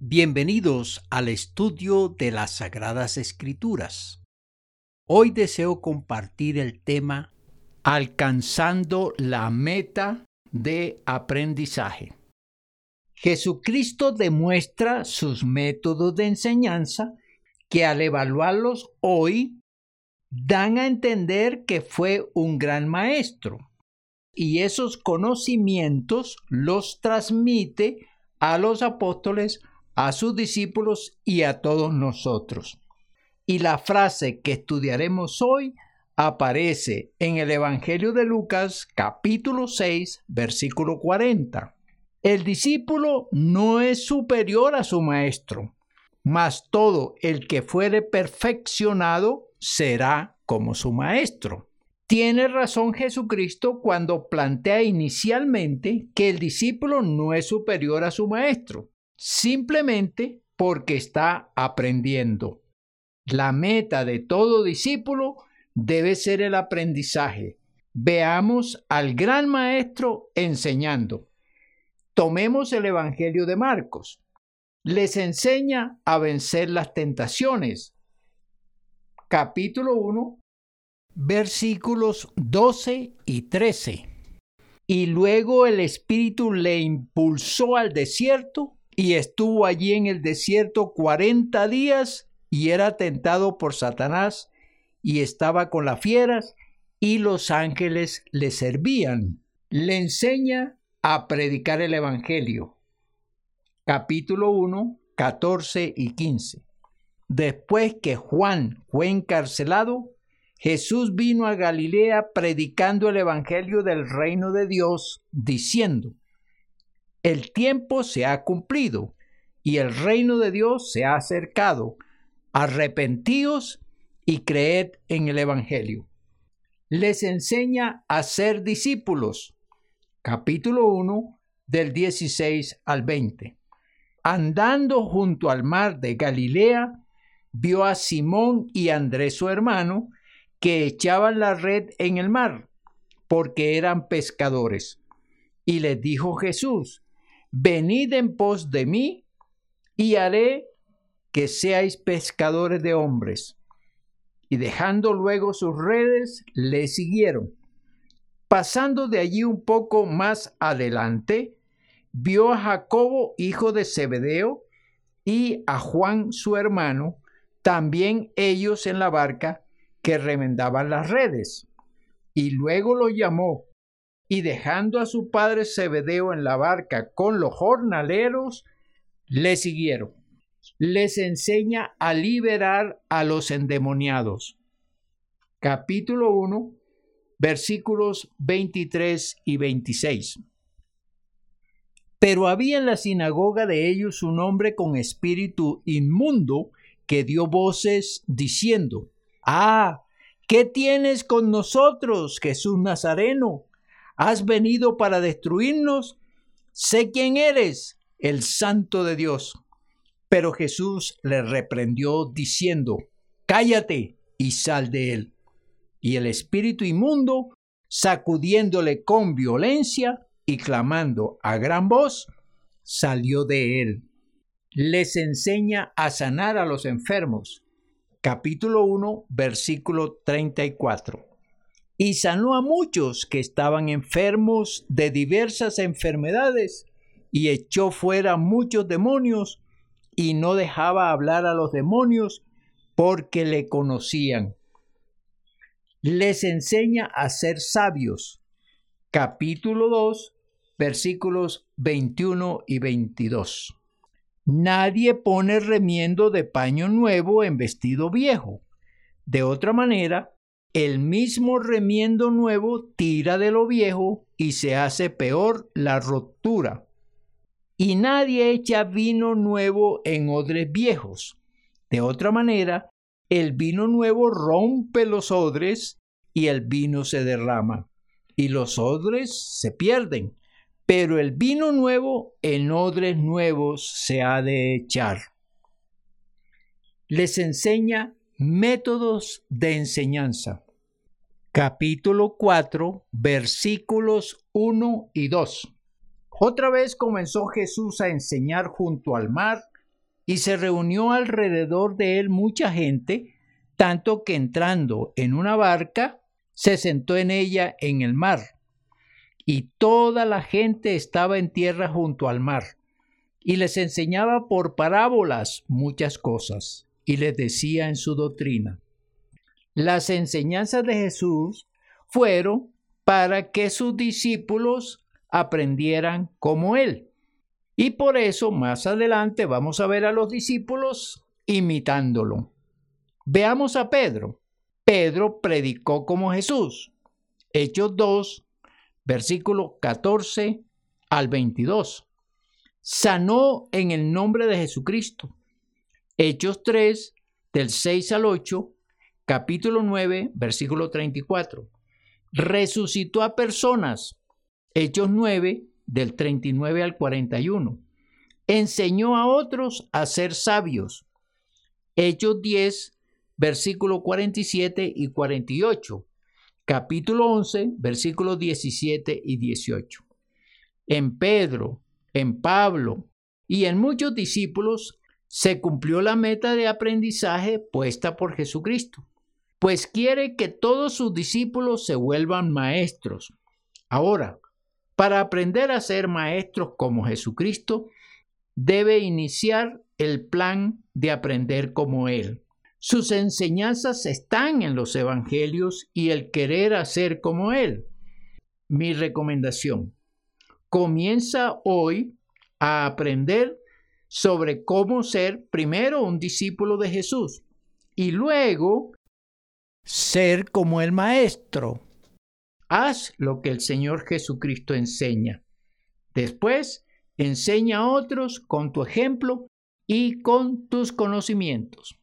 Bienvenidos al estudio de las Sagradas Escrituras. Hoy deseo compartir el tema Alcanzando la meta de aprendizaje. Jesucristo demuestra sus métodos de enseñanza que al evaluarlos hoy dan a entender que fue un gran maestro y esos conocimientos los transmite a los apóstoles a sus discípulos y a todos nosotros. Y la frase que estudiaremos hoy aparece en el Evangelio de Lucas capítulo 6 versículo 40. El discípulo no es superior a su maestro, mas todo el que fuere perfeccionado será como su maestro. Tiene razón Jesucristo cuando plantea inicialmente que el discípulo no es superior a su maestro simplemente porque está aprendiendo. La meta de todo discípulo debe ser el aprendizaje. Veamos al gran maestro enseñando. Tomemos el Evangelio de Marcos. Les enseña a vencer las tentaciones. Capítulo 1, versículos 12 y 13. Y luego el Espíritu le impulsó al desierto y estuvo allí en el desierto cuarenta días y era tentado por Satanás y estaba con las fieras y los ángeles le servían. Le enseña a predicar el Evangelio. Capítulo 1, 14 y 15. Después que Juan fue encarcelado, Jesús vino a Galilea predicando el Evangelio del reino de Dios, diciendo, el tiempo se ha cumplido y el reino de Dios se ha acercado. Arrepentíos y creed en el Evangelio. Les enseña a ser discípulos. Capítulo 1 del 16 al 20. Andando junto al mar de Galilea, vio a Simón y Andrés su hermano, que echaban la red en el mar, porque eran pescadores. Y les dijo Jesús, venid en pos de mí y haré que seáis pescadores de hombres. Y dejando luego sus redes, le siguieron. Pasando de allí un poco más adelante, vio a Jacobo, hijo de Zebedeo, y a Juan, su hermano, también ellos en la barca que remendaban las redes. Y luego lo llamó y dejando a su padre Zebedeo en la barca con los jornaleros, le siguieron. Les enseña a liberar a los endemoniados. Capítulo 1, versículos 23 y 26. Pero había en la sinagoga de ellos un hombre con espíritu inmundo que dio voces diciendo, Ah, ¿qué tienes con nosotros, Jesús Nazareno? ¿Has venido para destruirnos? Sé quién eres, el santo de Dios. Pero Jesús le reprendió diciendo, Cállate y sal de él. Y el espíritu inmundo, sacudiéndole con violencia y clamando a gran voz, salió de él. Les enseña a sanar a los enfermos. Capítulo 1, versículo 34 y sanó a muchos que estaban enfermos de diversas enfermedades y echó fuera muchos demonios y no dejaba hablar a los demonios porque le conocían. Les enseña a ser sabios. Capítulo 2, versículos 21 y 22. Nadie pone remiendo de paño nuevo en vestido viejo. De otra manera, el mismo remiendo nuevo tira de lo viejo y se hace peor la ruptura. Y nadie echa vino nuevo en odres viejos. De otra manera, el vino nuevo rompe los odres y el vino se derrama, y los odres se pierden. Pero el vino nuevo en odres nuevos se ha de echar. Les enseña Métodos de enseñanza. Capítulo 4, versículos 1 y 2. Otra vez comenzó Jesús a enseñar junto al mar y se reunió alrededor de él mucha gente, tanto que entrando en una barca, se sentó en ella en el mar, y toda la gente estaba en tierra junto al mar, y les enseñaba por parábolas muchas cosas, y les decía en su doctrina. Las enseñanzas de Jesús fueron para que sus discípulos aprendieran como él. Y por eso más adelante vamos a ver a los discípulos imitándolo. Veamos a Pedro. Pedro predicó como Jesús. Hechos 2, versículo 14 al 22. Sanó en el nombre de Jesucristo. Hechos 3, del 6 al 8, capítulo 9, versículo 34. Resucitó a personas. Hechos 9, del 39 al 41. Enseñó a otros a ser sabios. Hechos 10, versículo 47 y 48. Capítulo 11, versículos 17 y 18. En Pedro, en Pablo y en muchos discípulos se cumplió la meta de aprendizaje puesta por Jesucristo, pues quiere que todos sus discípulos se vuelvan maestros. Ahora, para aprender a ser maestros como Jesucristo, debe iniciar el plan de aprender como Él. Sus enseñanzas están en los evangelios y el querer hacer como Él. Mi recomendación, comienza hoy a aprender sobre cómo ser primero un discípulo de Jesús y luego ser como el Maestro. Haz lo que el Señor Jesucristo enseña. Después, enseña a otros con tu ejemplo y con tus conocimientos.